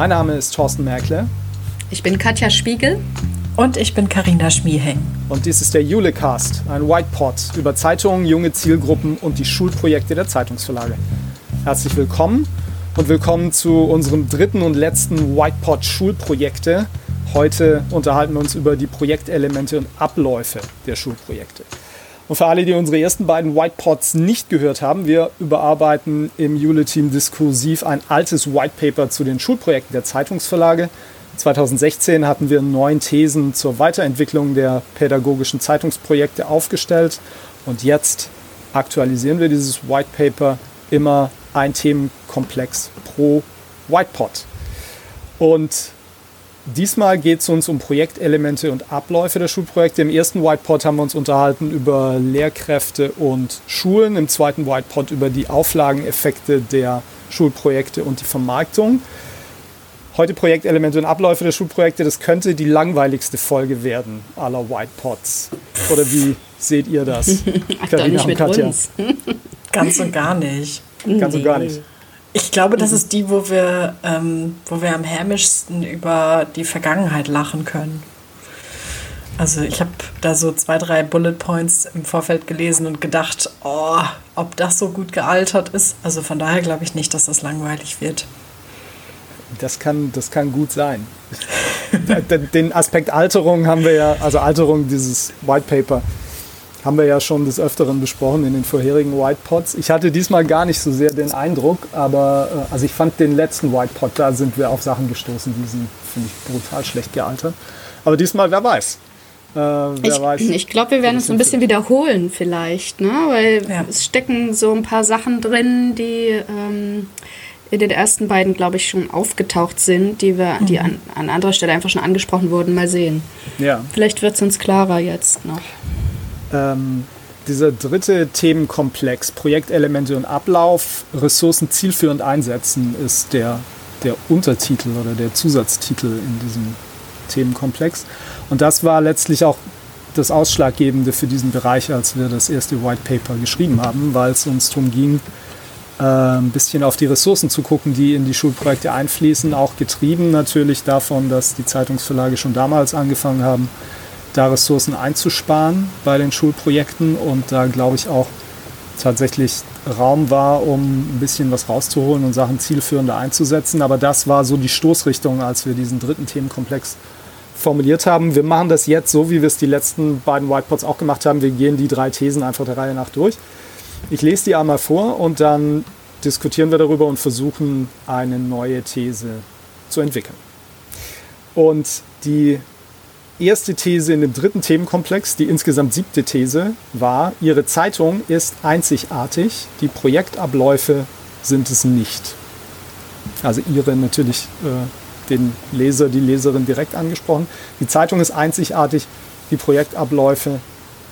Mein Name ist Thorsten Merkle. Ich bin Katja Spiegel. Und ich bin Karina Schmieheng. Und dies ist der Julecast, ein Whitepod über Zeitungen, junge Zielgruppen und die Schulprojekte der Zeitungsverlage. Herzlich willkommen und willkommen zu unserem dritten und letzten Whitepod Schulprojekte. Heute unterhalten wir uns über die Projektelemente und Abläufe der Schulprojekte. Und für alle, die unsere ersten beiden Whitepods nicht gehört haben, wir überarbeiten im Jule-Team diskursiv ein altes Whitepaper zu den Schulprojekten der Zeitungsverlage. 2016 hatten wir neun Thesen zur Weiterentwicklung der pädagogischen Zeitungsprojekte aufgestellt und jetzt aktualisieren wir dieses Whitepaper immer ein Themenkomplex pro Whitepod. Und Diesmal geht es uns um Projektelemente und Abläufe der Schulprojekte. Im ersten Whitepod haben wir uns unterhalten über Lehrkräfte und Schulen, im zweiten Whitepod über die Auflageneffekte der Schulprojekte und die Vermarktung. Heute Projektelemente und Abläufe der Schulprojekte, das könnte die langweiligste Folge werden aller Whitepods. Oder wie seht ihr das? Ach, doch nicht mit Katja. uns. Ganz und gar nicht. Ganz und gar nicht. Ich glaube, das ist die, wo wir, ähm, wo wir am hämischsten über die Vergangenheit lachen können. Also ich habe da so zwei, drei Bullet Points im Vorfeld gelesen und gedacht, oh, ob das so gut gealtert ist. Also von daher glaube ich nicht, dass das langweilig wird. Das kann, das kann gut sein. Den Aspekt Alterung haben wir ja, also Alterung dieses White Paper, haben wir ja schon des Öfteren besprochen in den vorherigen White Pots. Ich hatte diesmal gar nicht so sehr den Eindruck, aber äh, also ich fand den letzten White Pot, da sind wir auf Sachen gestoßen, die sind, finde ich, brutal schlecht gealtert. Aber diesmal, wer weiß. Äh, wer ich, ich glaube, wir werden uns ein bisschen wiederholen vielleicht, ne? weil ja. es stecken so ein paar Sachen drin, die ähm, in den ersten beiden, glaube ich, schon aufgetaucht sind, die wir, mhm. die an, an anderer Stelle einfach schon angesprochen wurden. Mal sehen. Ja. Vielleicht wird es uns klarer jetzt noch. Ähm, dieser dritte Themenkomplex, Projektelemente und Ablauf, Ressourcen zielführend einsetzen, ist der, der Untertitel oder der Zusatztitel in diesem Themenkomplex. Und das war letztlich auch das Ausschlaggebende für diesen Bereich, als wir das erste White Paper geschrieben haben, weil es uns darum ging, äh, ein bisschen auf die Ressourcen zu gucken, die in die Schulprojekte einfließen, auch getrieben natürlich davon, dass die Zeitungsverlage schon damals angefangen haben, da Ressourcen einzusparen bei den Schulprojekten und da glaube ich auch tatsächlich Raum war, um ein bisschen was rauszuholen und Sachen zielführender einzusetzen. Aber das war so die Stoßrichtung, als wir diesen dritten Themenkomplex formuliert haben. Wir machen das jetzt so, wie wir es die letzten beiden Whitepots auch gemacht haben. Wir gehen die drei Thesen einfach der Reihe nach durch. Ich lese die einmal vor und dann diskutieren wir darüber und versuchen, eine neue These zu entwickeln. Und die erste These in dem dritten Themenkomplex, die insgesamt siebte These, war, Ihre Zeitung ist einzigartig, die Projektabläufe sind es nicht. Also Ihre natürlich äh, den Leser, die Leserin direkt angesprochen. Die Zeitung ist einzigartig, die Projektabläufe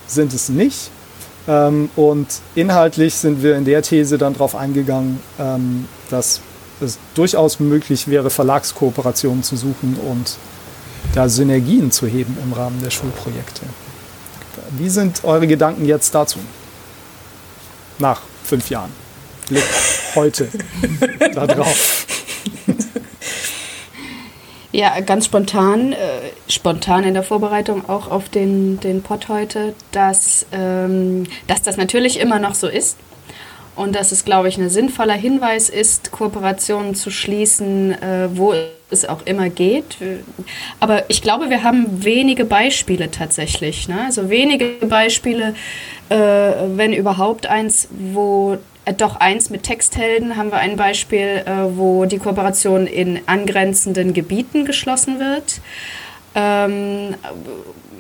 sind es nicht. Ähm, und inhaltlich sind wir in der These dann darauf eingegangen, ähm, dass es durchaus möglich wäre, Verlagskooperationen zu suchen und da Synergien zu heben im Rahmen der Schulprojekte. Wie sind eure Gedanken jetzt dazu? Nach fünf Jahren. Blick heute da drauf. Ja, ganz spontan, äh, spontan in der Vorbereitung auch auf den, den Pod heute, dass, ähm, dass das natürlich immer noch so ist und dass es, glaube ich, ein sinnvoller Hinweis ist, Kooperationen zu schließen, äh, wo es auch immer geht. Aber ich glaube, wir haben wenige Beispiele tatsächlich. Ne? Also wenige Beispiele, äh, wenn überhaupt eins, wo äh, doch eins mit Texthelden haben wir ein Beispiel, äh, wo die Kooperation in angrenzenden Gebieten geschlossen wird. Ähm,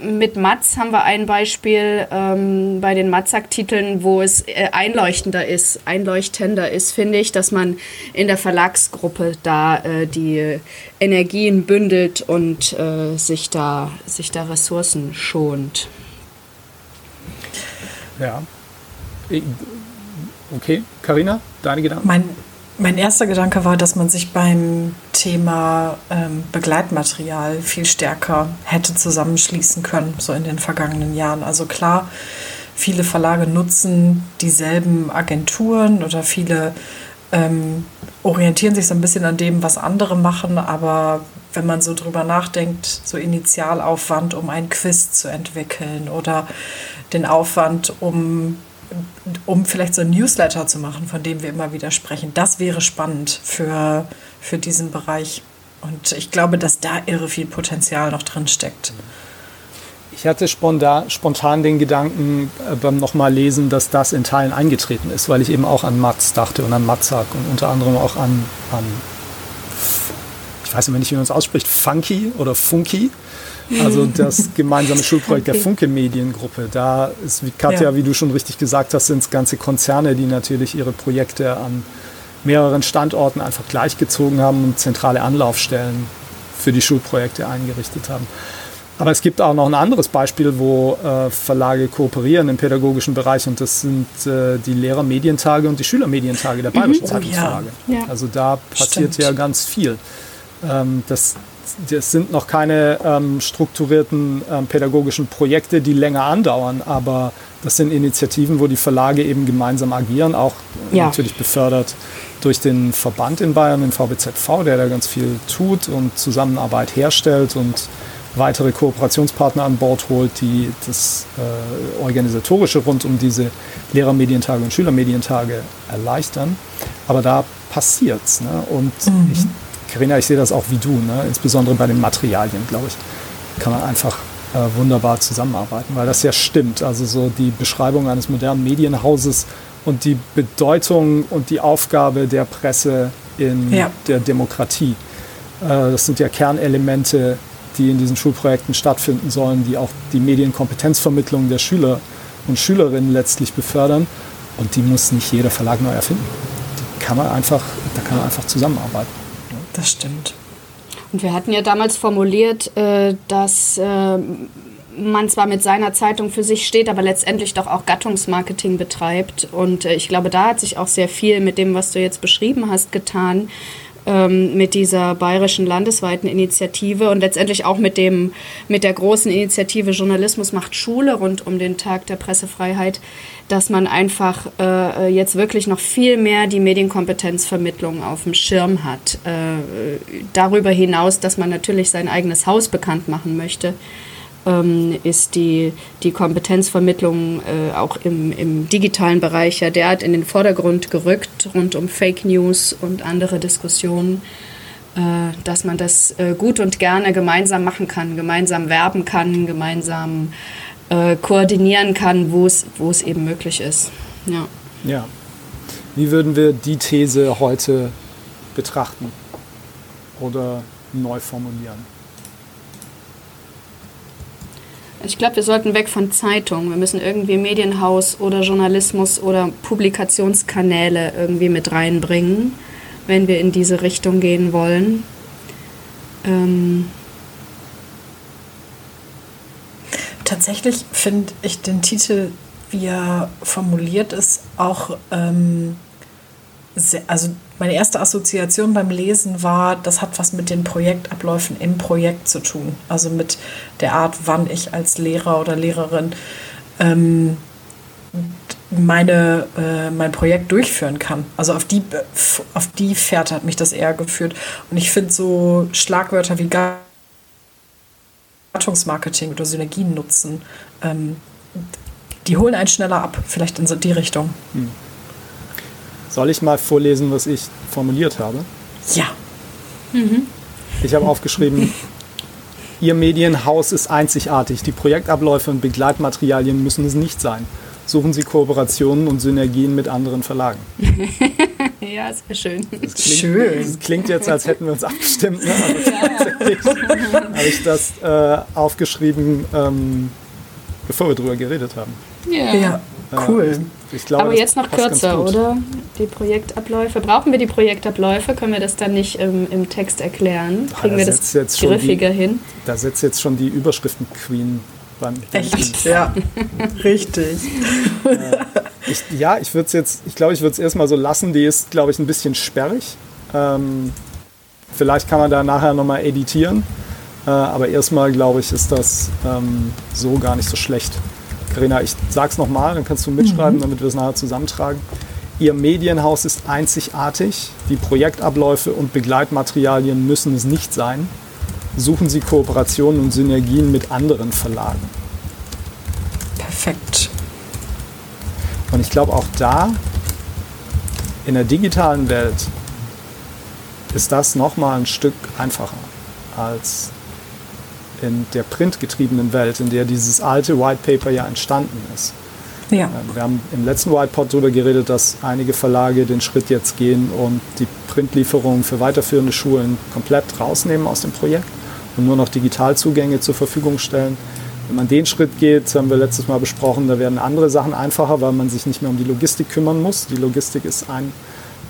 mit Matz haben wir ein Beispiel ähm, bei den Matzak-Titeln, wo es äh, einleuchtender ist, einleuchtender ist, finde ich, dass man in der Verlagsgruppe da äh, die Energien bündelt und äh, sich, da, sich da Ressourcen schont. Ja. Okay, Karina, deine Gedanken? Mein mein erster Gedanke war, dass man sich beim Thema ähm, Begleitmaterial viel stärker hätte zusammenschließen können, so in den vergangenen Jahren. Also klar, viele Verlage nutzen dieselben Agenturen oder viele ähm, orientieren sich so ein bisschen an dem, was andere machen, aber wenn man so drüber nachdenkt, so Initialaufwand, um ein Quiz zu entwickeln oder den Aufwand, um, um vielleicht so ein Newsletter zu machen, von dem wir immer wieder sprechen, das wäre spannend für, für diesen Bereich. Und ich glaube, dass da irre viel Potenzial noch drin steckt. Ich hatte spontan, spontan den Gedanken äh, beim nochmal lesen, dass das in Teilen eingetreten ist, weil ich eben auch an Matz dachte und an Matzak und unter anderem auch an, an ich weiß immer nicht, wie man es ausspricht, Funky oder Funky. Also das gemeinsame Schulprojekt der Funke Mediengruppe. Da ist, wie Katja, ja. wie du schon richtig gesagt hast, sind es ganze Konzerne, die natürlich ihre Projekte an mehreren Standorten einfach gleichgezogen haben und zentrale Anlaufstellen für die Schulprojekte eingerichtet haben. Aber es gibt auch noch ein anderes Beispiel, wo äh, Verlage kooperieren im pädagogischen Bereich und das sind äh, die Lehrermedientage und die Schülermedientage der Bayerischen mhm. Zeitungsverlage. Ja. Ja. Also da passiert Stimmt. ja ganz viel. Ähm, das, das sind noch keine ähm, strukturierten ähm, pädagogischen Projekte, die länger andauern, aber das sind Initiativen, wo die Verlage eben gemeinsam agieren, auch ja. natürlich befördert durch den Verband in Bayern, den VBZV, der da ganz viel tut und Zusammenarbeit herstellt und weitere Kooperationspartner an Bord holt, die das äh, Organisatorische rund um diese Lehrermedientage und Schülermedientage erleichtern. Aber da passiert's. Ne? Und mhm. ich, Carina, ich sehe das auch wie du, ne? insbesondere bei den Materialien, glaube ich, kann man einfach äh, wunderbar zusammenarbeiten, weil das ja stimmt. Also so die Beschreibung eines modernen Medienhauses und die Bedeutung und die Aufgabe der Presse in ja. der Demokratie. Äh, das sind ja Kernelemente die in diesen Schulprojekten stattfinden sollen, die auch die Medienkompetenzvermittlung der Schüler und Schülerinnen letztlich befördern. Und die muss nicht jeder Verlag neu erfinden. Die kann man einfach, da kann man einfach zusammenarbeiten. Das stimmt. Und wir hatten ja damals formuliert, äh, dass äh, man zwar mit seiner Zeitung für sich steht, aber letztendlich doch auch Gattungsmarketing betreibt. Und äh, ich glaube, da hat sich auch sehr viel mit dem, was du jetzt beschrieben hast, getan ähm, mit dieser bayerischen landesweiten Initiative und letztendlich auch mit, dem, mit der großen Initiative Journalismus macht Schule rund um den Tag der Pressefreiheit, dass man einfach äh, jetzt wirklich noch viel mehr die Medienkompetenzvermittlung auf dem Schirm hat. Äh, darüber hinaus, dass man natürlich sein eigenes Haus bekannt machen möchte ähm, ist die, die Kompetenzvermittlung äh, auch im, im digitalen Bereich ja derart in den Vordergrund gerückt, rund um Fake News und andere Diskussionen, äh, dass man das äh, gut und gerne gemeinsam machen kann, gemeinsam werben kann, gemeinsam äh, koordinieren kann, wo es eben möglich ist. Ja. ja. Wie würden wir die These heute betrachten oder neu formulieren? Ich glaube, wir sollten weg von Zeitung. Wir müssen irgendwie Medienhaus oder Journalismus oder Publikationskanäle irgendwie mit reinbringen, wenn wir in diese Richtung gehen wollen. Ähm Tatsächlich finde ich den Titel, wie er formuliert ist, auch ähm, sehr, also meine erste Assoziation beim Lesen war, das hat was mit den Projektabläufen im Projekt zu tun. Also mit der Art, wann ich als Lehrer oder Lehrerin ähm, meine, äh, mein Projekt durchführen kann. Also auf die, auf die Fährte hat mich das eher geführt. Und ich finde so Schlagwörter wie Gattungsmarketing oder Synergien nutzen, ähm, die holen einen schneller ab, vielleicht in so die Richtung. Hm. Soll ich mal vorlesen, was ich formuliert habe? Ja. Mhm. Ich habe aufgeschrieben, Ihr Medienhaus ist einzigartig. Die Projektabläufe und Begleitmaterialien müssen es nicht sein. Suchen Sie Kooperationen und Synergien mit anderen Verlagen. ja, sehr schön. Das klingt, schön. Das klingt jetzt, als hätten wir uns abgestimmt. Ne? ja. habe ich das äh, aufgeschrieben, ähm, bevor wir darüber geredet haben. Ja, ja cool. Ich glaube, Aber jetzt noch kürzer, oder? Die Projektabläufe. Brauchen wir die Projektabläufe? Können wir das dann nicht im, im Text erklären? Kriegen wir das griffiger die, hin? Da setzt jetzt schon die Überschriften-Queen beim Echt? Ja, richtig. Äh, ich, ja, ich würde es jetzt, ich glaube, ich würde es erstmal so lassen. Die ist, glaube ich, ein bisschen sperrig. Ähm, vielleicht kann man da nachher nochmal editieren. Äh, aber erstmal, glaube ich, ist das ähm, so gar nicht so schlecht. Carina, ich sag's nochmal, dann kannst du mitschreiben, mhm. damit wir es nachher zusammentragen. Ihr Medienhaus ist einzigartig. Die Projektabläufe und Begleitmaterialien müssen es nicht sein. Suchen Sie Kooperationen und Synergien mit anderen Verlagen. Perfekt. Und ich glaube auch da, in der digitalen Welt, ist das nochmal ein Stück einfacher als in der printgetriebenen Welt, in der dieses alte White Paper ja entstanden ist. Ja. Ähm, wir haben im letzten Whitepod darüber geredet, dass einige Verlage den Schritt jetzt gehen und die Printlieferungen für weiterführende Schulen komplett rausnehmen aus dem Projekt und nur noch Digitalzugänge zur Verfügung stellen. Wenn man den Schritt geht, haben wir letztes Mal besprochen, da werden andere Sachen einfacher, weil man sich nicht mehr um die Logistik kümmern muss. Die Logistik ist ein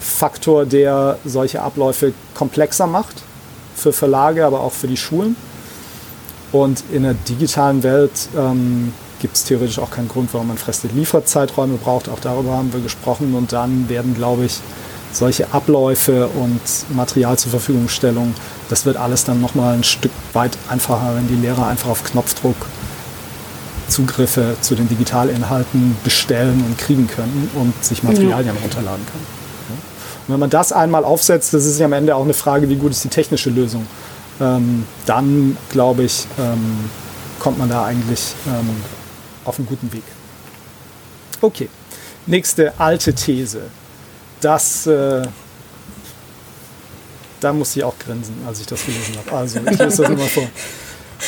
Faktor, der solche Abläufe komplexer macht für Verlage, aber auch für die Schulen. Und in der digitalen Welt ähm, gibt es theoretisch auch keinen Grund, warum man feste Lieferzeiträume braucht. Auch darüber haben wir gesprochen. Und dann werden, glaube ich, solche Abläufe und Material zur Verfügungstellung, das wird alles dann nochmal ein Stück weit einfacher, wenn die Lehrer einfach auf Knopfdruck Zugriffe zu den Digitalinhalten bestellen und kriegen können und sich Materialien ja. runterladen können. Und wenn man das einmal aufsetzt, das ist ja am Ende auch eine Frage, wie gut ist die technische Lösung. Ähm, dann, glaube ich, ähm, kommt man da eigentlich ähm, auf einem guten Weg. Okay, nächste alte These. Das, äh, da musste ich auch grinsen, als ich das gelesen habe. Also, ich lese das nochmal vor.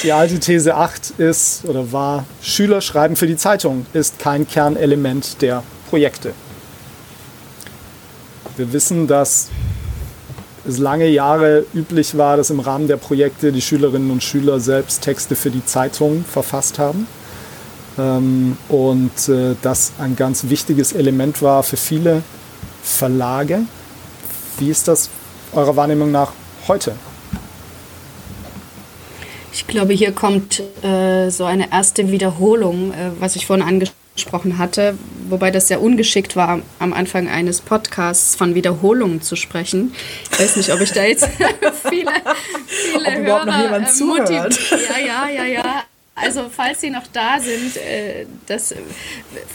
Die alte These 8 ist oder war, Schüler schreiben für die Zeitung ist kein Kernelement der Projekte. Wir wissen, dass es lange Jahre üblich war, dass im Rahmen der Projekte die Schülerinnen und Schüler selbst Texte für die Zeitung verfasst haben. Ähm, und äh, das ein ganz wichtiges Element war für viele Verlage. Wie ist das eurer Wahrnehmung nach heute? Ich glaube, hier kommt äh, so eine erste Wiederholung, äh, was ich vorhin angesprochen hatte, wobei das sehr ungeschickt war, am Anfang eines Podcasts von Wiederholungen zu sprechen. Ich weiß nicht, ob ich da jetzt viele, viele ob Hörer noch jemand äh, zuhört. Ja, ja, ja, ja. Also falls Sie noch da sind, äh, das,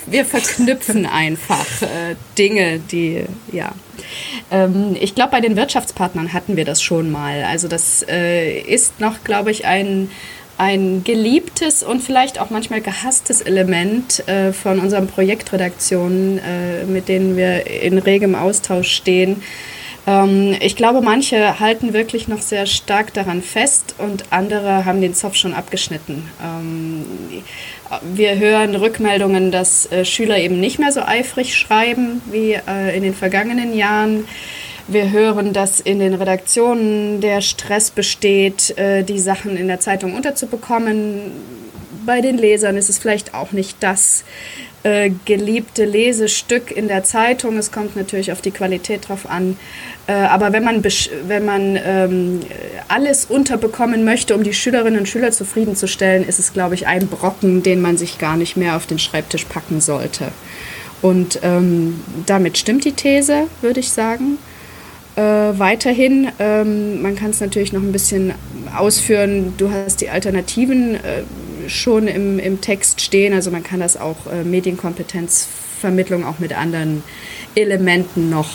wir verknüpfen einfach äh, Dinge, die, ja. Ähm, ich glaube, bei den Wirtschaftspartnern hatten wir das schon mal. Also das äh, ist noch, glaube ich, ein, ein geliebtes und vielleicht auch manchmal gehasstes Element äh, von unseren Projektredaktionen, äh, mit denen wir in regem Austausch stehen ähm, ich glaube, manche halten wirklich noch sehr stark daran fest und andere haben den Zopf schon abgeschnitten. Ähm, wir hören Rückmeldungen, dass äh, Schüler eben nicht mehr so eifrig schreiben wie äh, in den vergangenen Jahren. Wir hören, dass in den Redaktionen der Stress besteht, äh, die Sachen in der Zeitung unterzubekommen. Bei den Lesern ist es vielleicht auch nicht das, äh, geliebte Lesestück in der Zeitung. Es kommt natürlich auf die Qualität drauf an. Äh, aber wenn man, wenn man ähm, alles unterbekommen möchte, um die Schülerinnen und Schüler zufriedenzustellen, ist es, glaube ich, ein Brocken, den man sich gar nicht mehr auf den Schreibtisch packen sollte. Und ähm, damit stimmt die These, würde ich sagen. Äh, weiterhin, ähm, man kann es natürlich noch ein bisschen ausführen, du hast die Alternativen äh, schon im, im Text stehen. Also man kann das auch äh, Medienkompetenzvermittlung auch mit anderen Elementen noch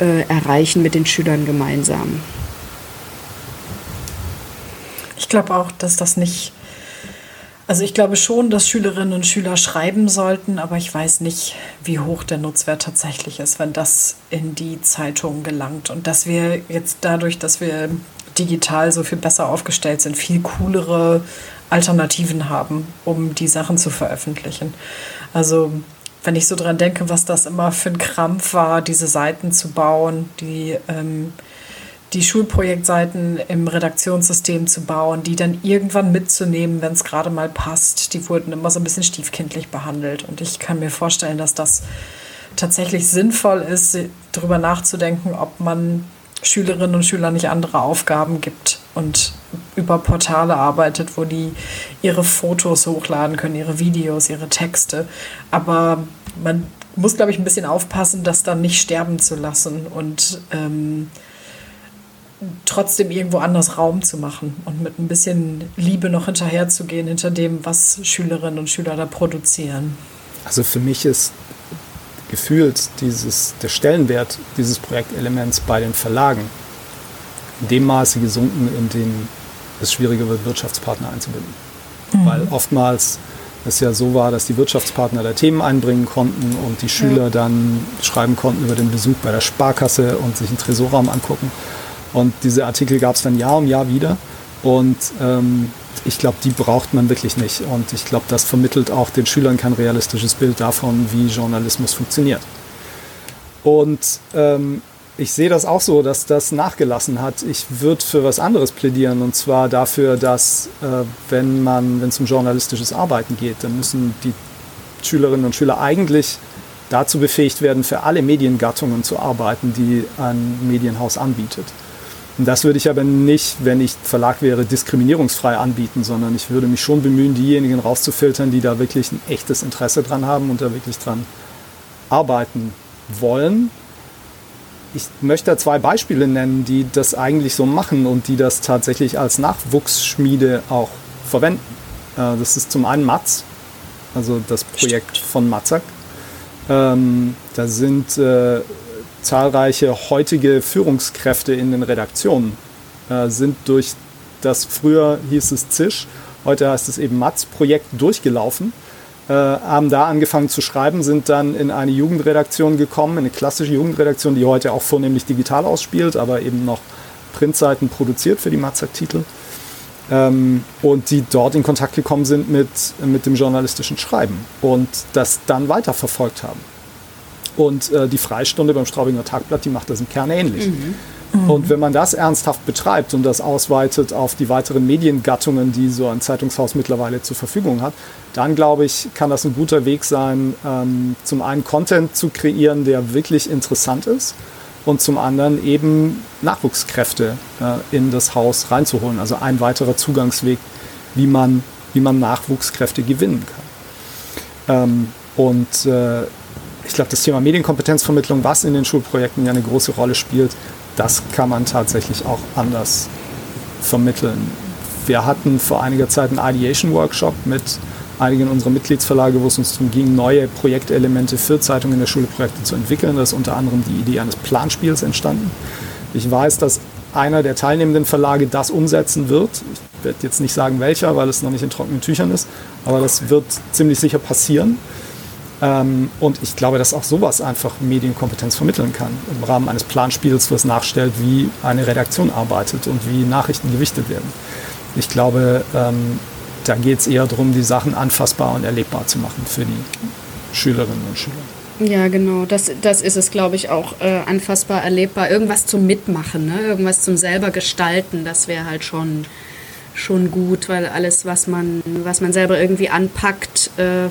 äh, erreichen mit den Schülern gemeinsam. Ich glaube auch, dass das nicht. Also ich glaube schon, dass Schülerinnen und Schüler schreiben sollten, aber ich weiß nicht, wie hoch der Nutzwert tatsächlich ist, wenn das in die Zeitung gelangt. Und dass wir jetzt dadurch, dass wir digital so viel besser aufgestellt sind, viel coolere Alternativen haben, um die Sachen zu veröffentlichen. Also wenn ich so dran denke, was das immer für ein Krampf war, diese Seiten zu bauen, die, ähm, die Schulprojektseiten im Redaktionssystem zu bauen, die dann irgendwann mitzunehmen, wenn es gerade mal passt, die wurden immer so ein bisschen stiefkindlich behandelt. Und ich kann mir vorstellen, dass das tatsächlich sinnvoll ist, darüber nachzudenken, ob man Schülerinnen und Schülern nicht andere Aufgaben gibt und über Portale arbeitet, wo die ihre Fotos hochladen können, ihre Videos, ihre Texte. Aber man muss, glaube ich, ein bisschen aufpassen, das dann nicht sterben zu lassen und ähm, trotzdem irgendwo anders Raum zu machen und mit ein bisschen Liebe noch hinterherzugehen hinter dem, was Schülerinnen und Schüler da produzieren. Also für mich ist gefühlt dieses, der Stellenwert dieses Projektelements bei den Verlagen in dem Maße gesunken, in dem es schwieriger wird, Wirtschaftspartner einzubinden. Mhm. Weil oftmals es ja so war, dass die Wirtschaftspartner da Themen einbringen konnten und die Schüler ja. dann schreiben konnten über den Besuch bei der Sparkasse und sich einen Tresorraum angucken. Und diese Artikel gab es dann Jahr um Jahr wieder. Und ähm, ich glaube, die braucht man wirklich nicht. Und ich glaube, das vermittelt auch den Schülern kein realistisches Bild davon, wie Journalismus funktioniert. Und ähm, ich sehe das auch so, dass das nachgelassen hat. Ich würde für was anderes plädieren und zwar dafür, dass äh, wenn man, wenn es um journalistisches Arbeiten geht, dann müssen die Schülerinnen und Schüler eigentlich dazu befähigt werden, für alle Mediengattungen zu arbeiten, die ein Medienhaus anbietet. Und das würde ich aber nicht, wenn ich Verlag wäre, diskriminierungsfrei anbieten, sondern ich würde mich schon bemühen, diejenigen rauszufiltern, die da wirklich ein echtes Interesse dran haben und da wirklich dran arbeiten wollen ich möchte da zwei Beispiele nennen, die das eigentlich so machen und die das tatsächlich als Nachwuchsschmiede auch verwenden. Äh, das ist zum einen Matz, also das Projekt von Matzak. Ähm, da sind äh, zahlreiche heutige Führungskräfte in den Redaktionen, äh, sind durch das früher hieß es Zisch, heute heißt es eben Matz-Projekt durchgelaufen äh, haben da angefangen zu schreiben, sind dann in eine Jugendredaktion gekommen, eine klassische Jugendredaktion, die heute auch vornehmlich digital ausspielt, aber eben noch Printseiten produziert für die Matzak-Titel. Ähm, und die dort in Kontakt gekommen sind mit, mit dem journalistischen Schreiben und das dann weiterverfolgt haben. Und äh, die Freistunde beim Straubinger Tagblatt, die macht das im Kern ähnlich. Mhm. Mhm. Und wenn man das ernsthaft betreibt und das ausweitet auf die weiteren Mediengattungen, die so ein Zeitungshaus mittlerweile zur Verfügung hat, dann glaube ich, kann das ein guter Weg sein, ähm, zum einen Content zu kreieren, der wirklich interessant ist und zum anderen eben Nachwuchskräfte äh, in das Haus reinzuholen. Also ein weiterer Zugangsweg, wie man, wie man Nachwuchskräfte gewinnen kann. Ähm, und äh, ich glaube, das Thema Medienkompetenzvermittlung, was in den Schulprojekten ja eine große Rolle spielt, das kann man tatsächlich auch anders vermitteln. Wir hatten vor einiger Zeit einen Ideation-Workshop mit einigen unserer Mitgliedsverlage, wo es uns darum ging, neue Projektelemente für Zeitungen in der Schule Projekte zu entwickeln. Da ist unter anderem die Idee eines Planspiels entstanden. Ich weiß, dass einer der teilnehmenden Verlage das umsetzen wird. Ich werde jetzt nicht sagen welcher, weil es noch nicht in trockenen Tüchern ist, aber das wird ziemlich sicher passieren. Ähm, und ich glaube, dass auch sowas einfach Medienkompetenz vermitteln kann. Im Rahmen eines Planspiels, was nachstellt, wie eine Redaktion arbeitet und wie Nachrichten gewichtet werden. Ich glaube, ähm, da geht es eher darum, die Sachen anfassbar und erlebbar zu machen für die Schülerinnen und Schüler. Ja, genau. Das, das ist es, glaube ich, auch äh, anfassbar, erlebbar. Irgendwas zum Mitmachen, ne? irgendwas zum selber gestalten, das wäre halt schon schon gut, weil alles, was man, was man selber irgendwie anpackt, äh,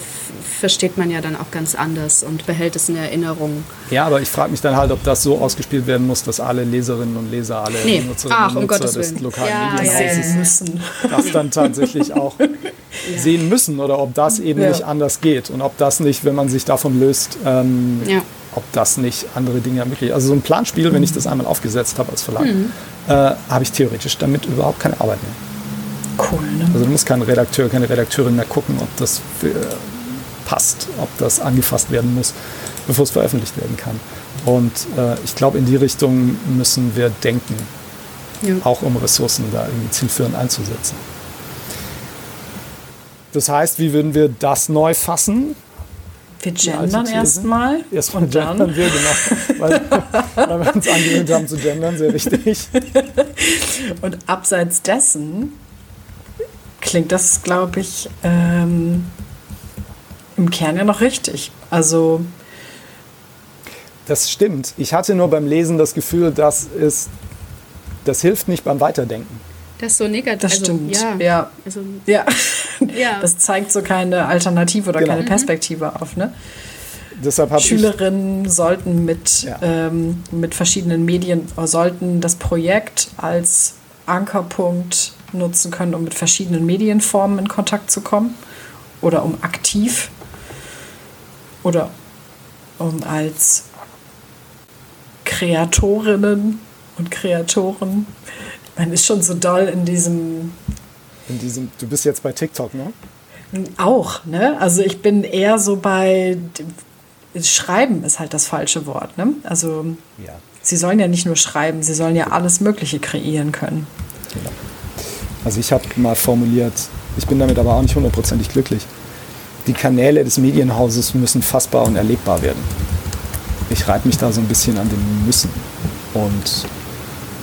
versteht man ja dann auch ganz anders und behält es in Erinnerung. Ja, aber ich frage mich dann halt, ob das so ausgespielt werden muss, dass alle Leserinnen und Leser, alle nee. Nutzerinnen Ach, und Nutzer des lokalen ja, Medienhauses ja, müssen. das dann tatsächlich auch ja. sehen müssen oder ob das eben nicht anders geht und ob das nicht, wenn man sich davon löst, ähm, ob das nicht andere Dinge ermöglicht. Also so ein Planspiel, wenn ich das einmal aufgesetzt habe als Verlag, mhm. äh, habe ich theoretisch damit überhaupt keine Arbeit mehr. Cool, ne? Also du musst kein Redakteur, keine Redakteurin mehr gucken, ob das für, passt, ob das angefasst werden muss, bevor es veröffentlicht werden kann. Und äh, ich glaube, in die Richtung müssen wir denken, ja. auch um Ressourcen da irgendwie zielführend einzusetzen. Das heißt, wie würden wir das neu fassen? Wir gendern erstmal. Erstmal gendern wir, genau. Weil, weil wir uns angewöhnt haben zu gendern, sehr wichtig. Und abseits dessen klingt das, glaube ich, ähm, im Kern ja noch richtig. Also. Das stimmt. Ich hatte nur beim Lesen das Gefühl, dass es, das hilft nicht beim Weiterdenken. Das ist so negativ. Das also, stimmt. Ja. Ja. Also, ja. ja. Das zeigt so keine Alternative oder genau. keine mhm. Perspektive auf. Ne? Deshalb Schülerinnen sollten mit, ja. ähm, mit verschiedenen Medien, sollten das Projekt als Ankerpunkt nutzen können, um mit verschiedenen Medienformen in Kontakt zu kommen oder um aktiv oder um als Kreatorinnen und Kreatoren. Man ist schon so doll in diesem. In diesem. Du bist jetzt bei TikTok, ne? Auch, ne? Also ich bin eher so bei schreiben ist halt das falsche Wort. Ne? Also Ja. sie sollen ja nicht nur schreiben, sie sollen ja alles Mögliche kreieren können. Genau. Also ich habe mal formuliert, ich bin damit aber auch nicht hundertprozentig glücklich. Die Kanäle des Medienhauses müssen fassbar und erlebbar werden. Ich reibe mich da so ein bisschen an dem Müssen und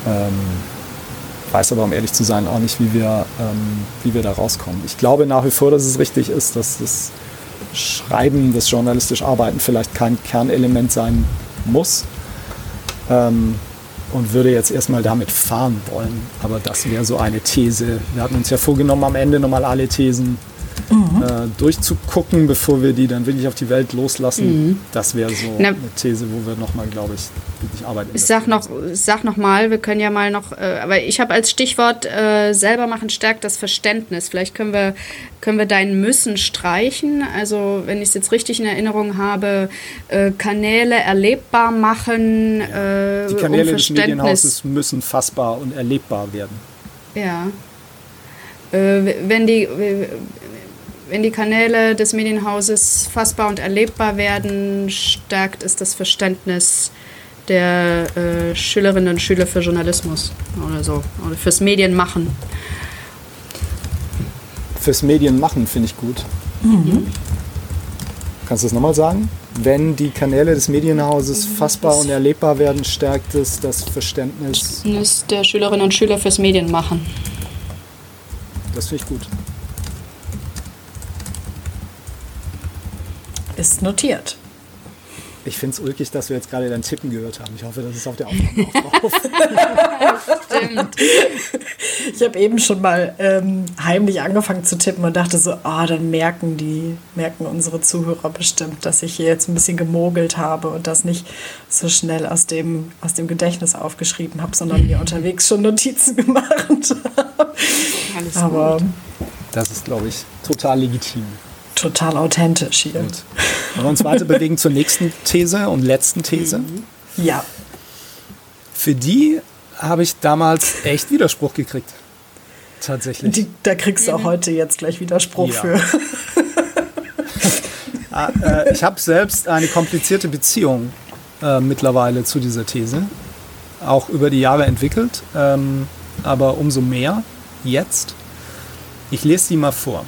ähm, weiß aber, um ehrlich zu sein, auch nicht, wie wir, ähm, wie wir da rauskommen. Ich glaube nach wie vor, dass es richtig ist, dass das Schreiben, das journalistisch Arbeiten vielleicht kein Kernelement sein muss. Ähm, und würde jetzt erstmal damit fahren wollen. Aber das wäre so eine These. Wir hatten uns ja vorgenommen, am Ende nochmal alle Thesen äh, durchzugucken, bevor wir die dann wirklich auf die Welt loslassen. Das wäre so Na- eine These, wo wir nochmal, glaube ich, wirklich arbeiten. Ich sag noch, ich sag noch mal, wir können ja mal noch, äh, aber ich habe als Stichwort äh, selber machen stärkt das Verständnis. Vielleicht können wir, können wir dein Müssen streichen. Also wenn ich es jetzt richtig in Erinnerung habe, äh, Kanäle erlebbar machen, äh, Die um Kanäle des Verständnis. Medienhauses müssen fassbar und erlebbar werden. Ja. Äh, wenn die wenn die Kanäle des Medienhauses fassbar und erlebbar werden, stärkt es das Verständnis der äh, Schülerinnen und Schüler für Journalismus oder so. Oder fürs Medienmachen. Fürs Medienmachen finde ich gut. Mhm. Kannst du das nochmal sagen? Wenn die Kanäle des Medienhauses fassbar und erlebbar werden, stärkt es das Verständnis. Verständnis der Schülerinnen und Schüler fürs Medienmachen. Das finde ich gut. Ist notiert. Ich finde es ulkig, dass wir jetzt gerade dein Tippen gehört haben. Ich hoffe, das ist auf der Aufnahme auch drauf. Stimmt. Ich habe eben schon mal ähm, heimlich angefangen zu tippen und dachte so, ah, dann merken die, merken unsere Zuhörer bestimmt, dass ich hier jetzt ein bisschen gemogelt habe und das nicht so schnell aus dem, aus dem Gedächtnis aufgeschrieben habe, sondern mir unterwegs schon Notizen gemacht habe. Alles Aber gut. Das ist, glaube ich, total legitim. Total authentisch hier. Gut. Wollen wir uns weiter bewegen zur nächsten These und letzten These? Ja, Für die habe ich damals echt Widerspruch gekriegt. Tatsächlich. die, da kriegst du auch heute jetzt gleich Widerspruch Ja. für. Ah, äh, ich habe selbst eine komplizierte Beziehung äh, mittlerweile zu dieser These, auch über die Jahre entwickelt, ähm, aber umso mehr jetzt. Ich lese die mal vor.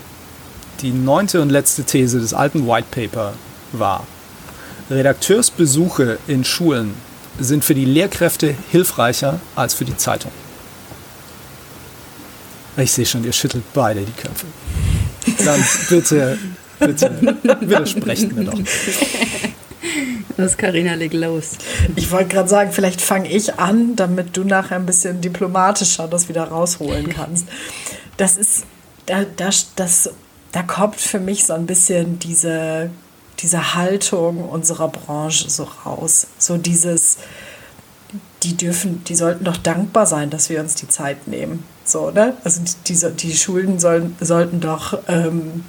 Die neunte und letzte These des alten White Paper war, Redakteursbesuche in Schulen sind für die Lehrkräfte hilfreicher als für die Zeitung. Ich sehe schon, ihr schüttelt beide die Köpfe. Dann bitte, bitte, widersprecht mir doch. Das Carina leg los. Ich wollte gerade sagen, vielleicht fange ich an, damit du nachher ein bisschen diplomatischer das wieder rausholen kannst. Das ist, da, das, das, da kommt für mich so ein bisschen diese, diese Haltung unserer Branche so raus. So dieses, die dürfen, die sollten doch dankbar sein, dass wir uns die Zeit nehmen. So, ne? Also die, die, die Schulen sollen, sollten doch ähm,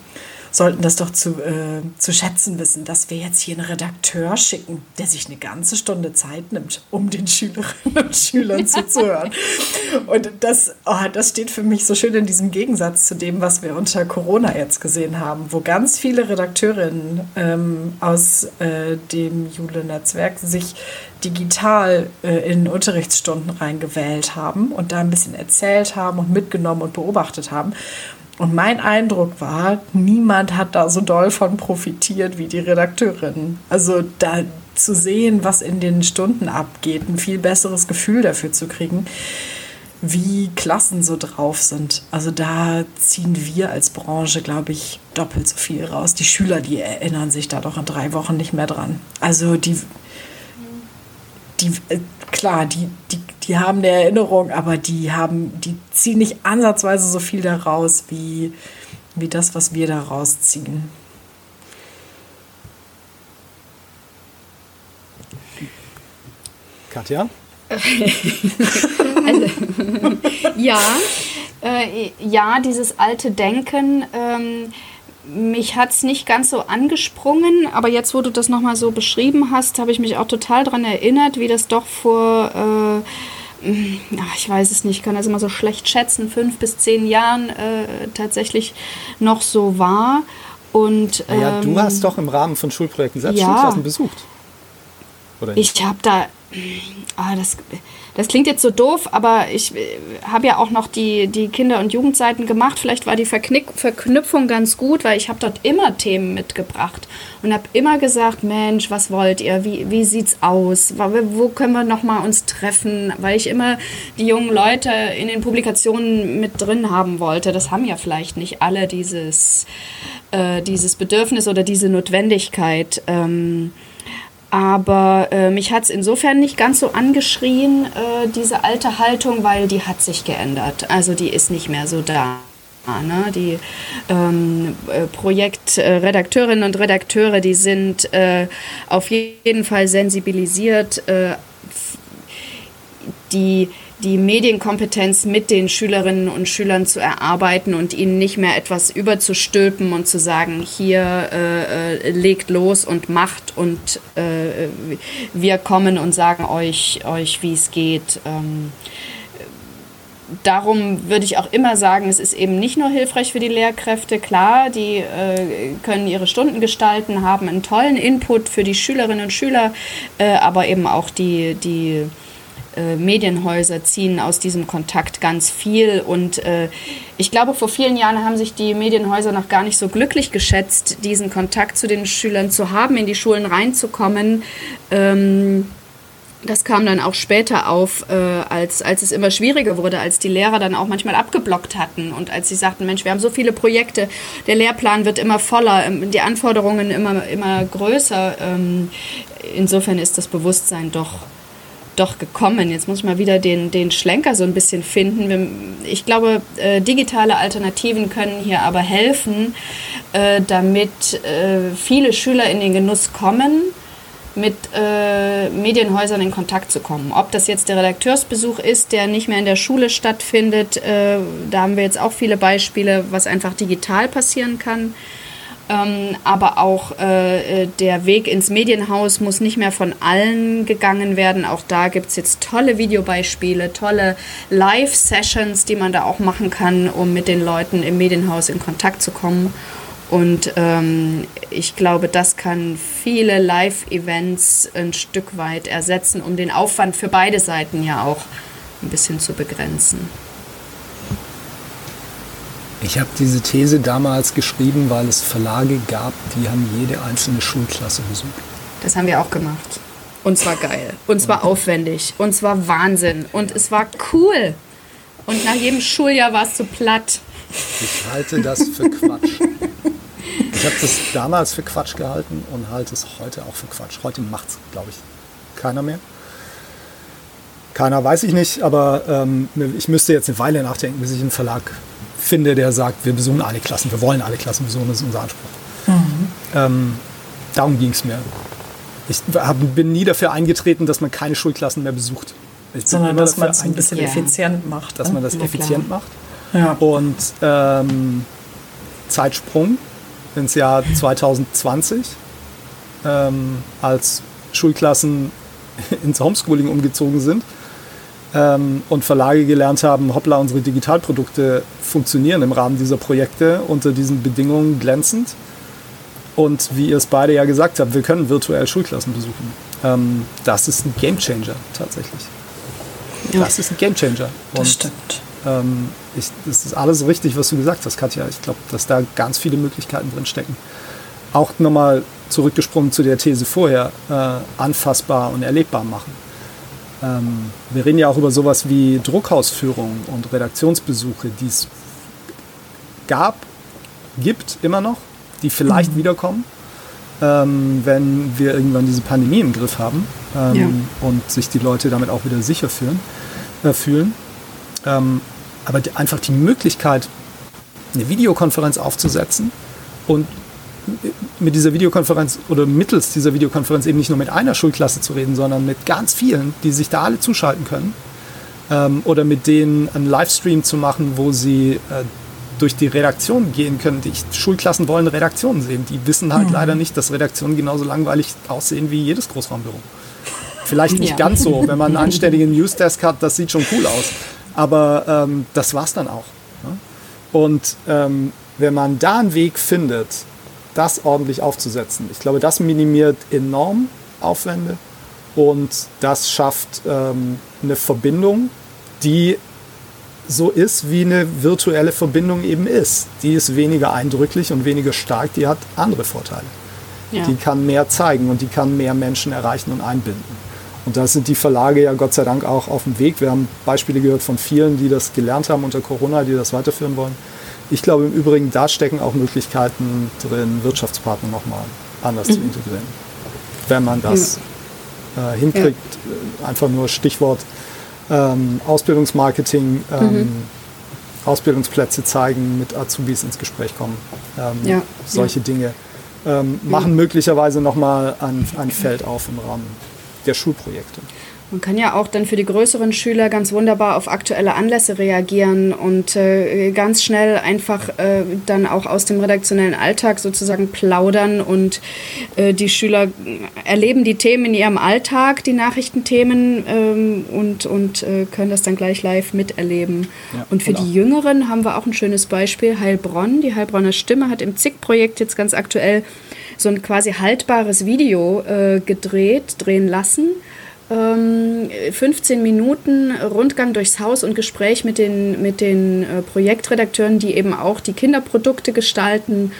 sollten das doch zu, äh, zu schätzen wissen, dass wir jetzt hier einen Redakteur schicken, der sich eine ganze Stunde Zeit nimmt, um den Schülerinnen und Schülern zuzuhören. Und das, oh, das steht für mich so schön in diesem Gegensatz zu dem, was wir unter Corona jetzt gesehen haben, wo ganz viele Redakteurinnen ähm, aus äh, dem Jule-Netzwerk sich digital äh, in Unterrichtsstunden reingewählt haben und da ein bisschen erzählt haben und mitgenommen und beobachtet haben. Und mein Eindruck war, niemand hat da so doll von profitiert wie die Redakteurinnen. Also da zu sehen, was in den Stunden abgeht, ein viel besseres Gefühl dafür zu kriegen, wie Klassen so drauf sind. Also da ziehen wir als Branche, glaube ich, doppelt so viel raus. Die Schüler, die erinnern sich da doch in drei Wochen nicht mehr dran. Also die, die äh, klar, die, die, die haben eine Erinnerung, aber die haben, die ziehen nicht ansatzweise so viel daraus wie, wie das, was wir daraus ziehen. Katja? Ja, äh, ja, dieses alte Denken. Ähm, mich hat es nicht ganz so angesprungen, aber jetzt, wo du das nochmal so beschrieben hast, habe ich mich auch total daran erinnert, wie das doch vor, äh, ja, ich weiß es nicht, ich kann das immer so schlecht schätzen, fünf bis zehn Jahren äh, tatsächlich noch so war. Und, ähm, ja, du hast doch im Rahmen von Schulprojekten selbst ja. Schulklassen besucht. Oder ich habe da, ah, das, das klingt jetzt so doof, aber ich äh, habe ja auch noch die, die Kinder- und Jugendseiten gemacht. Vielleicht war die Verknick Verknüpfung ganz gut, weil ich habe dort immer Themen mitgebracht und habe immer gesagt, Mensch, was wollt ihr? Wie, wie sieht's aus? Wo können wir noch mal uns treffen? Weil ich immer die jungen Leute in den Publikationen mit drin haben wollte. Das haben ja vielleicht nicht alle dieses, äh, dieses Bedürfnis oder diese Notwendigkeit. Ähm, aber äh, mich hat es insofern nicht ganz so angeschrien, äh, diese alte Haltung, weil die hat sich geändert. Also die ist nicht mehr so da. Ne? Die ähm, äh, Projektredakteurinnen und Redakteure, die sind äh, auf jeden Fall sensibilisiert. Äh, die die Medienkompetenz mit den Schülerinnen und Schülern zu erarbeiten und ihnen nicht mehr etwas überzustülpen und zu sagen, hier äh, äh, legt los und macht und äh, wir kommen und sagen euch, euch wie es geht. Ähm, darum würde ich auch immer sagen, es ist eben nicht nur hilfreich für die Lehrkräfte. Klar, die äh, können ihre Stunden gestalten, haben einen tollen Input für die Schülerinnen und Schüler, äh, aber eben auch die, die äh, Medienhäuser ziehen aus diesem Kontakt ganz viel. Und äh, ich glaube, vor vielen Jahren haben sich die Medienhäuser noch gar nicht so glücklich geschätzt, diesen Kontakt zu den Schülern zu haben, in die Schulen reinzukommen. Ähm, das kam dann auch später auf, äh, als, als es immer schwieriger wurde, als die Lehrer dann auch manchmal abgeblockt hatten und als sie sagten, Mensch, wir haben so viele Projekte, der Lehrplan wird immer voller, ähm, die Anforderungen immer, immer größer. Ähm, insofern ist das Bewusstsein doch doch gekommen. Jetzt muss ich mal wieder den, den Schlenker so ein bisschen finden. Ich glaube, äh, digitale Alternativen können hier aber helfen, äh, damit äh, viele Schüler in den Genuss kommen, mit äh, Medienhäusern in Kontakt zu kommen. Ob das jetzt der Redakteursbesuch ist, der nicht mehr in der Schule stattfindet, äh, da haben wir jetzt auch viele Beispiele, was einfach digital passieren kann. Ähm, aber auch äh, äh, der Weg ins Medienhaus muss nicht mehr von allen gegangen werden. Auch da gibt es jetzt tolle Videobeispiele, tolle Live-Sessions, die man da auch machen kann, um mit den Leuten im Medienhaus in Kontakt zu kommen. Und ähm, ich glaube, das kann viele Live-Events ein Stück weit ersetzen, um den Aufwand für beide Seiten ja auch ein bisschen zu begrenzen. Ich habe diese These damals geschrieben, weil es Verlage gab, die haben jede einzelne Schulklasse besucht. Das haben wir auch gemacht. Und zwar geil. Und zwar aufwendig. Und zwar Wahnsinn. Und es war cool. Und nach jedem Schuljahr war es zu platt. Ich halte das für Quatsch. Ich habe das damals für Quatsch gehalten und halte es heute auch für Quatsch. Heute macht es, glaube ich, keiner mehr. Keiner weiß ich nicht, aber ähm, ich müsste jetzt eine Weile nachdenken, bis ich einen Verlag finde, der sagt, wir besuchen alle Klassen, wir wollen alle Klassen besuchen, das ist unser Anspruch. Mhm. Ähm, darum ging es mir. Ich hab, bin nie dafür eingetreten, dass man keine Schulklassen mehr besucht. Sondern dass man es ein bisschen effizient macht. Dass ne? man das ja, effizient macht. Ja. Und ähm, Zeitsprung ins Jahr 2020, ähm, als Schulklassen ins Homeschooling umgezogen sind, ähm, und Verlage gelernt haben, hoppla, unsere Digitalprodukte funktionieren im Rahmen dieser Projekte unter diesen Bedingungen glänzend. Und wie ihr es beide ja gesagt habt, wir können virtuell Schulklassen besuchen. Ähm, das ist ein Gamechanger tatsächlich. Ja. Das ist ein Gamechanger. Das stimmt. Ähm, ich, das ist alles richtig, was du gesagt hast, Katja. Ich glaube, dass da ganz viele Möglichkeiten drin stecken. Auch nochmal zurückgesprungen zu der These vorher, äh, anfassbar und erlebbar machen. Ähm, wir reden ja auch über sowas wie Druckhausführungen und Redaktionsbesuche, die es gab, gibt immer noch, die vielleicht mhm. wiederkommen, ähm, wenn wir irgendwann diese Pandemie im Griff haben ähm, ja. und sich die Leute damit auch wieder sicher fühlen, äh, fühlen. Ähm, aber die, einfach die Möglichkeit, eine Videokonferenz aufzusetzen und mit dieser Videokonferenz oder mittels dieser Videokonferenz eben nicht nur mit einer Schulklasse zu reden, sondern mit ganz vielen, die sich da alle zuschalten können. Ähm, oder mit denen einen Livestream zu machen, wo sie äh, durch die Redaktion gehen können. Die Schulklassen wollen Redaktionen sehen. Die wissen halt mhm. leider nicht, dass Redaktionen genauso langweilig aussehen wie jedes Großraumbüro. Vielleicht nicht ja. ganz so, wenn man einen anständigen Newsdesk hat, das sieht schon cool aus. Aber ähm, das war's dann auch. Ne? Und ähm, wenn man da einen Weg findet, das ordentlich aufzusetzen. Ich glaube, das minimiert enorm Aufwände und das schafft ähm, eine Verbindung, die so ist, wie eine virtuelle Verbindung eben ist. Die ist weniger eindrücklich und weniger stark, die hat andere Vorteile. Ja. Die kann mehr zeigen und die kann mehr Menschen erreichen und einbinden. Und da sind die Verlage ja Gott sei Dank auch auf dem Weg. Wir haben Beispiele gehört von vielen, die das gelernt haben unter Corona, die das weiterführen wollen. Ich glaube im Übrigen, da stecken auch Möglichkeiten drin, Wirtschaftspartner nochmal anders mhm. zu integrieren. Wenn man das ja. äh, hinkriegt, ja. einfach nur Stichwort ähm, Ausbildungsmarketing, ähm, mhm. Ausbildungsplätze zeigen, mit Azubis ins Gespräch kommen. Ähm, ja. Solche Dinge ähm, machen möglicherweise nochmal ein, ein Feld auf im Rahmen der Schulprojekte. Man kann ja auch dann für die größeren Schüler ganz wunderbar auf aktuelle Anlässe reagieren und äh, ganz schnell einfach äh, dann auch aus dem redaktionellen Alltag sozusagen plaudern und äh, die Schüler erleben die Themen in ihrem Alltag, die Nachrichtenthemen ähm, und, und äh, können das dann gleich live miterleben. Ja, und für die Jüngeren haben wir auch ein schönes Beispiel. Heilbronn, die Heilbronner Stimme hat im ZIG-Projekt jetzt ganz aktuell so ein quasi haltbares Video äh, gedreht, drehen lassen 15 ähm, Minuten Rundgang durchs Haus und Gespräch mit den, mit den äh, Projektredakteuren, die eben auch die Kinderprodukte gestalten.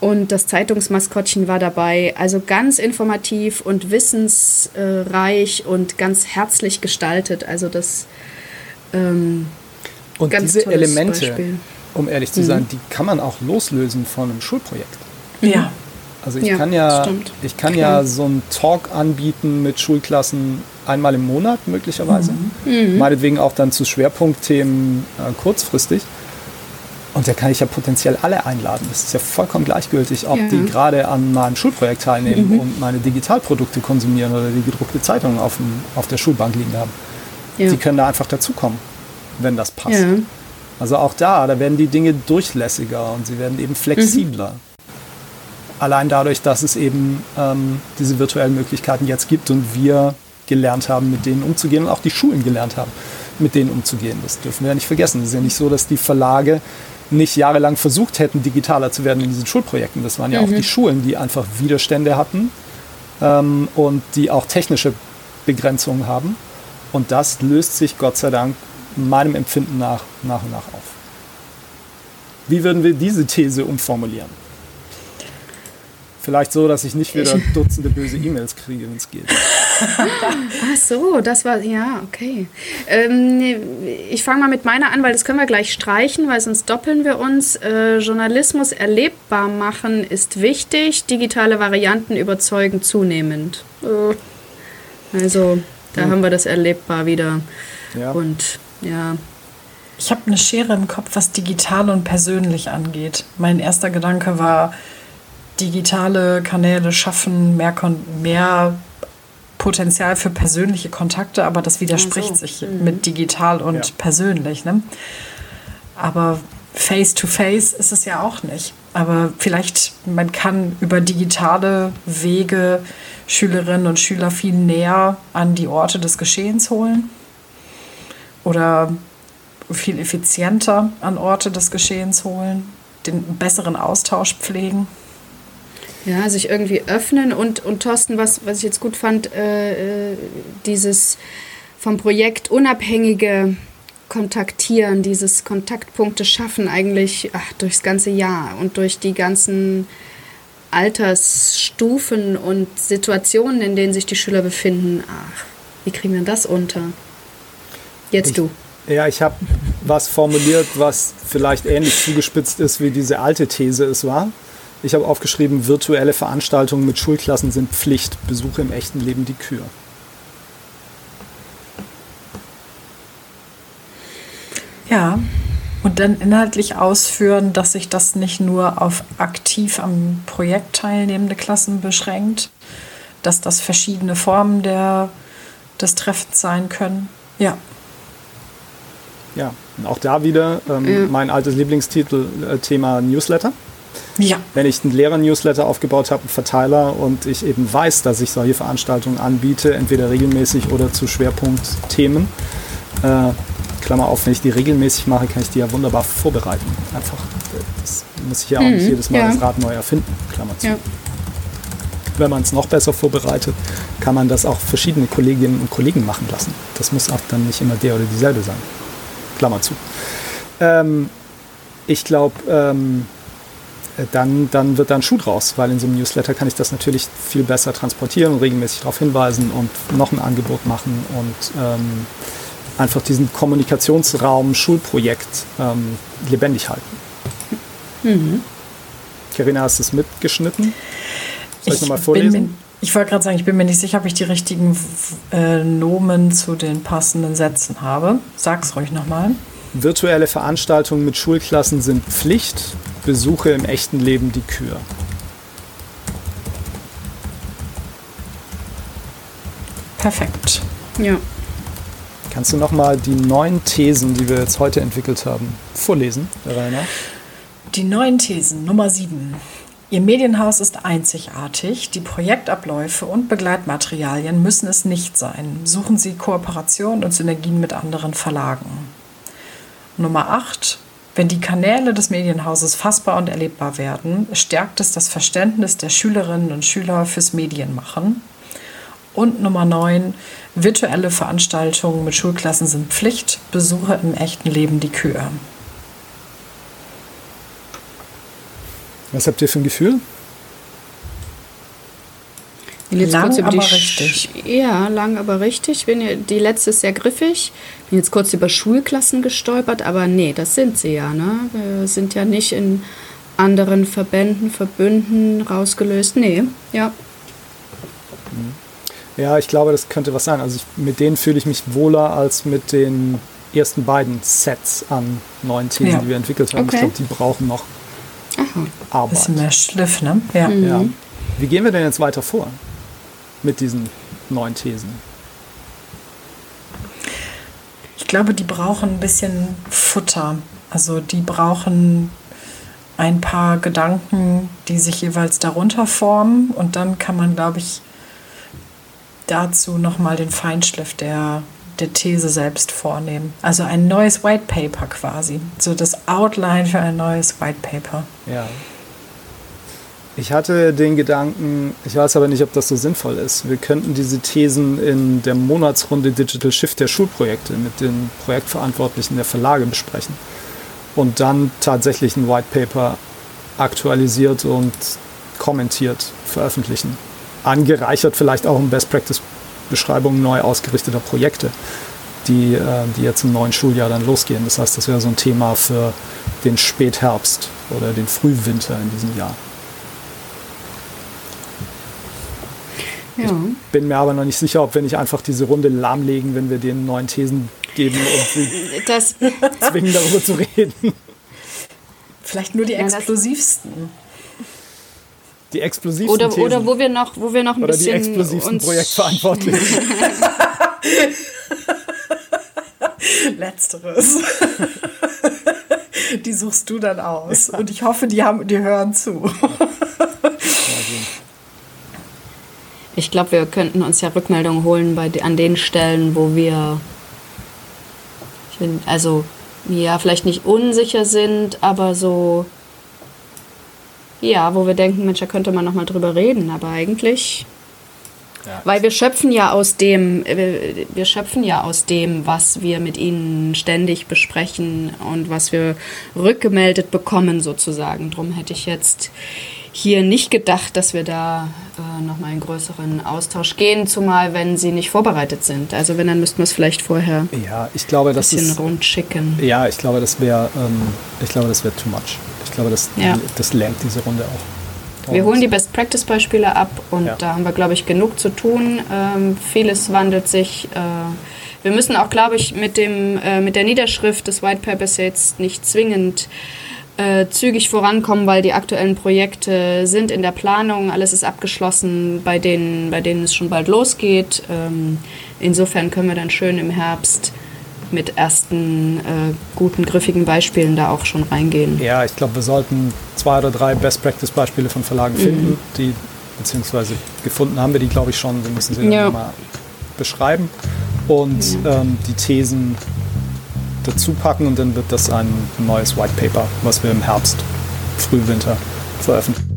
Und das Zeitungsmaskottchen war dabei. Also ganz informativ und wissensreich und ganz herzlich gestaltet. Also das. Ähm, und diese Elemente, Beispiel. um ehrlich zu mhm. sein, die kann man auch loslösen von einem Schulprojekt. Ja. Also ich ja, kann ja, ich kann ja so einen Talk anbieten mit Schulklassen einmal im Monat möglicherweise. Mhm. mhm. Meinetwegen auch dann zu Schwerpunktthemen äh, kurzfristig. Und da kann ich ja potenziell alle einladen. Das ist ja vollkommen gleichgültig, ob ja. die gerade an meinem Schulprojekt teilnehmen mhm. und meine Digitalprodukte konsumieren oder die gedruckte Zeitung auf, dem, auf der Schulbank liegen haben. Ja. Die können da einfach dazukommen, wenn das passt. Ja. Also auch da, da werden die Dinge durchlässiger und sie werden eben flexibler. Mhm. Allein dadurch, dass es eben ähm, diese virtuellen Möglichkeiten jetzt gibt und wir gelernt haben, mit denen umzugehen und auch die Schulen gelernt haben, mit denen umzugehen. Das dürfen wir ja nicht vergessen. Es ist ja nicht so, dass die Verlage nicht jahrelang versucht hätten, digitaler zu werden in diesen Schulprojekten. Das waren ja mhm. auch die Schulen, die einfach Widerstände hatten ähm, und die auch technische Begrenzungen haben. Und das löst sich Gott sei Dank meinem Empfinden nach nach und nach auf. Wie würden wir diese These umformulieren? Vielleicht so, dass ich nicht wieder Dutzende böse E-Mails kriege, wenn es geht. Ach so, das war, ja, okay. Ähm, ich fange mal mit meiner an, weil das können wir gleich streichen, weil sonst doppeln wir uns. Äh, Journalismus erlebbar machen ist wichtig, digitale Varianten überzeugen zunehmend. Also, da ja. haben wir das erlebbar wieder. Ja. Und ja. Ich habe eine Schere im Kopf, was digital und persönlich angeht. Mein erster Gedanke war, digitale Kanäle schaffen mehr, mehr Potenzial für persönliche Kontakte, aber das widerspricht so. sich mhm. mit digital und ja. persönlich. Ne? Aber face to face ist es ja auch nicht. Aber vielleicht, man kann über digitale Wege Schülerinnen und Schüler viel näher an die Orte des Geschehens holen oder viel effizienter an Orte des Geschehens holen, den besseren Austausch pflegen. Ja, sich irgendwie öffnen und, und Thorsten, was, was ich jetzt gut fand, äh, äh, dieses vom Projekt unabhängige Kontaktieren, dieses Kontaktpunkte schaffen eigentlich ach, durchs ganze Jahr und durch die ganzen Altersstufen und Situationen, in denen sich die Schüler befinden. Ach, wie kriegen wir das unter? Jetzt ich, du. Ja, ich habe was formuliert, was vielleicht ähnlich zugespitzt ist, wie diese alte These es war. Ich habe aufgeschrieben, virtuelle Veranstaltungen mit Schulklassen sind Pflicht. Besuche im echten Leben die Kür. Ja, und dann inhaltlich ausführen, dass sich das nicht nur auf aktiv am Projekt teilnehmende Klassen beschränkt, dass das verschiedene Formen der, des Treffens sein können. Ja. Ja, und auch da wieder ähm, ja. mein altes Lieblingstitel, äh, Thema Newsletter. Ja. Wenn ich einen Lehrer-Newsletter aufgebaut habe, einen Verteiler und ich eben weiß, dass ich solche Veranstaltungen anbiete, entweder regelmäßig oder zu Schwerpunktthemen, äh, Klammer auf, wenn ich die regelmäßig mache, kann ich die ja wunderbar vorbereiten. Einfach, das muss ich ja auch mhm, nicht jedes Mal ja. das Rad neu erfinden. Klammer zu. Ja. Wenn man es noch besser vorbereitet, kann man das auch verschiedene Kolleginnen und Kollegen machen lassen. Das muss auch dann nicht immer der oder dieselbe sein. Klammer zu. Ähm, ich glaube, ähm, dann, dann wird da ein Schuh draus, weil in so einem Newsletter kann ich das natürlich viel besser transportieren und regelmäßig darauf hinweisen und noch ein Angebot machen und ähm, einfach diesen Kommunikationsraum Schulprojekt ähm, lebendig halten. Mhm. Carina, hast du es mitgeschnitten? Soll ich, ich nochmal vorlesen? Mir, ich wollte gerade sagen, ich bin mir nicht sicher, ob ich die richtigen äh, Nomen zu den passenden Sätzen habe. Sag's ruhig nochmal. Virtuelle Veranstaltungen mit Schulklassen sind Pflicht, Besuche im echten Leben die Kür. Perfekt. Ja. Kannst du nochmal die neun Thesen, die wir jetzt heute entwickelt haben, vorlesen, Rainer? Die neun Thesen, Nummer sieben. Ihr Medienhaus ist einzigartig. Die Projektabläufe und Begleitmaterialien müssen es nicht sein. Suchen Sie Kooperation und Synergien mit anderen Verlagen. Nummer 8. Wenn die Kanäle des Medienhauses fassbar und erlebbar werden, stärkt es das Verständnis der Schülerinnen und Schüler fürs Medienmachen. Und Nummer 9. Virtuelle Veranstaltungen mit Schulklassen sind Pflicht, Besuche im echten Leben die Kür. Was habt ihr für ein Gefühl? Jetzt lang, aber richtig. Ja, lang, aber richtig. Bin, die letzte ist sehr griffig. Bin jetzt kurz über Schulklassen gestolpert, aber nee, das sind sie ja. Ne? Wir sind ja nicht in anderen Verbänden, Verbünden rausgelöst. Nee, ja. Ja, ich glaube, das könnte was sein. Also ich, mit denen fühle ich mich wohler als mit den ersten beiden Sets an neuen Thesen, ja. die wir entwickelt haben. Okay. Ich glaube, die brauchen noch Aha. Arbeit. Bisschen mehr Schliff, ne? Ja. Mhm. ja. Wie gehen wir denn jetzt weiter vor? Mit diesen neuen Thesen? Ich glaube, die brauchen ein bisschen Futter. Also die brauchen ein paar Gedanken, die sich jeweils darunter formen. Und dann kann man, glaube ich, dazu nochmal den Feinschliff der, der These selbst vornehmen. Also ein neues White Paper quasi. So das Outline für ein neues White Paper. Ja. Ich hatte den Gedanken, ich weiß aber nicht, ob das so sinnvoll ist. Wir könnten diese Thesen in der Monatsrunde Digital Shift der Schulprojekte mit den Projektverantwortlichen der Verlage besprechen und dann tatsächlich ein White Paper aktualisiert und kommentiert veröffentlichen. Angereichert vielleicht auch um Best Practice Beschreibungen neu ausgerichteter Projekte, die, äh, die jetzt im neuen Schuljahr dann losgehen. Das heißt, das wäre so ein Thema für den Spätherbst oder den Frühwinter in diesem Jahr. Ja. Ich bin mir aber noch nicht sicher, ob wir nicht einfach diese Runde lahmlegen, wenn wir den neuen Thesen geben und sie das zwingen, darüber zu reden. Vielleicht nur die explosivsten. Die explosivsten oder, Thesen. Oder wo wir noch, wo wir noch ein oder bisschen. Oder die explosivsten Projektverantwortlichen. Letzteres. die suchst du dann aus. Und ich hoffe, die, haben, die hören zu. Ich glaube, wir könnten uns ja Rückmeldungen holen bei, an den Stellen, wo wir, find, also ja, vielleicht nicht unsicher sind, aber so, ja, wo wir denken, Mensch, da könnte man nochmal drüber reden, aber eigentlich, ja. weil wir schöpfen ja aus dem, wir, wir schöpfen ja aus dem, was wir mit ihnen ständig besprechen und was wir rückgemeldet bekommen sozusagen. Drum hätte ich jetzt hier nicht gedacht, dass wir da äh, nochmal einen größeren Austausch gehen, zumal wenn sie nicht vorbereitet sind. Also wenn, dann müssten wir es vielleicht vorher ja, ich glaube, ein bisschen ist, rund schicken. Ja, ich glaube, das wäre ähm, ich glaube, das wäre too much. Ich glaube, das, ja. das lähmt diese Runde auch. Wir holen die Best-Practice-Beispiele ab und ja. da haben wir, glaube ich, genug zu tun. Ähm, vieles wandelt sich. Äh, wir müssen auch, glaube ich, mit, dem, äh, mit der Niederschrift des White Papers jetzt nicht zwingend äh, zügig vorankommen, weil die aktuellen Projekte sind in der Planung, alles ist abgeschlossen, bei denen, bei denen es schon bald losgeht. Ähm, insofern können wir dann schön im Herbst mit ersten äh, guten, griffigen Beispielen da auch schon reingehen. Ja, ich glaube, wir sollten zwei oder drei Best-Practice-Beispiele von Verlagen finden, mhm. die beziehungsweise gefunden haben wir die, glaube ich, schon. Wir müssen sie ja. mal beschreiben und ja. ähm, die Thesen dazu packen und dann wird das ein neues White Paper, was wir im Herbst, Frühwinter veröffentlichen.